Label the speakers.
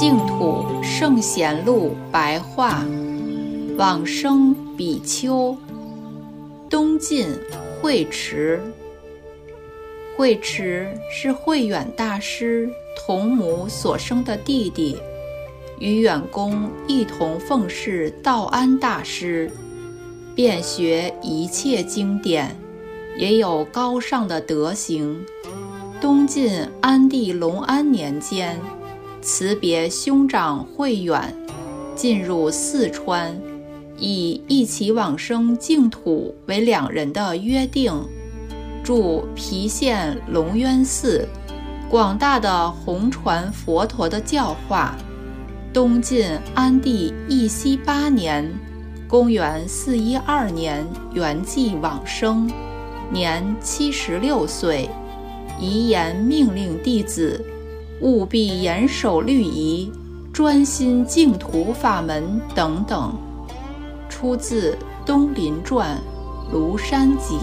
Speaker 1: 净土圣贤录白话，往生比丘，东晋慧持。慧持是慧远大师同母所生的弟弟，与远公一同奉侍道安大师，遍学一切经典，也有高尚的德行。东晋安帝隆安年间，辞别兄长慧远，进入四川，以一起往生净土为两人的约定。住郫县龙渊寺，广大的弘传佛陀的教化。东晋安帝义熙八年（公元412年）圆寂往生，年七十六岁。遗言命令弟子务必严守律仪，专心净土法门等等。出自《东林传·庐山集》。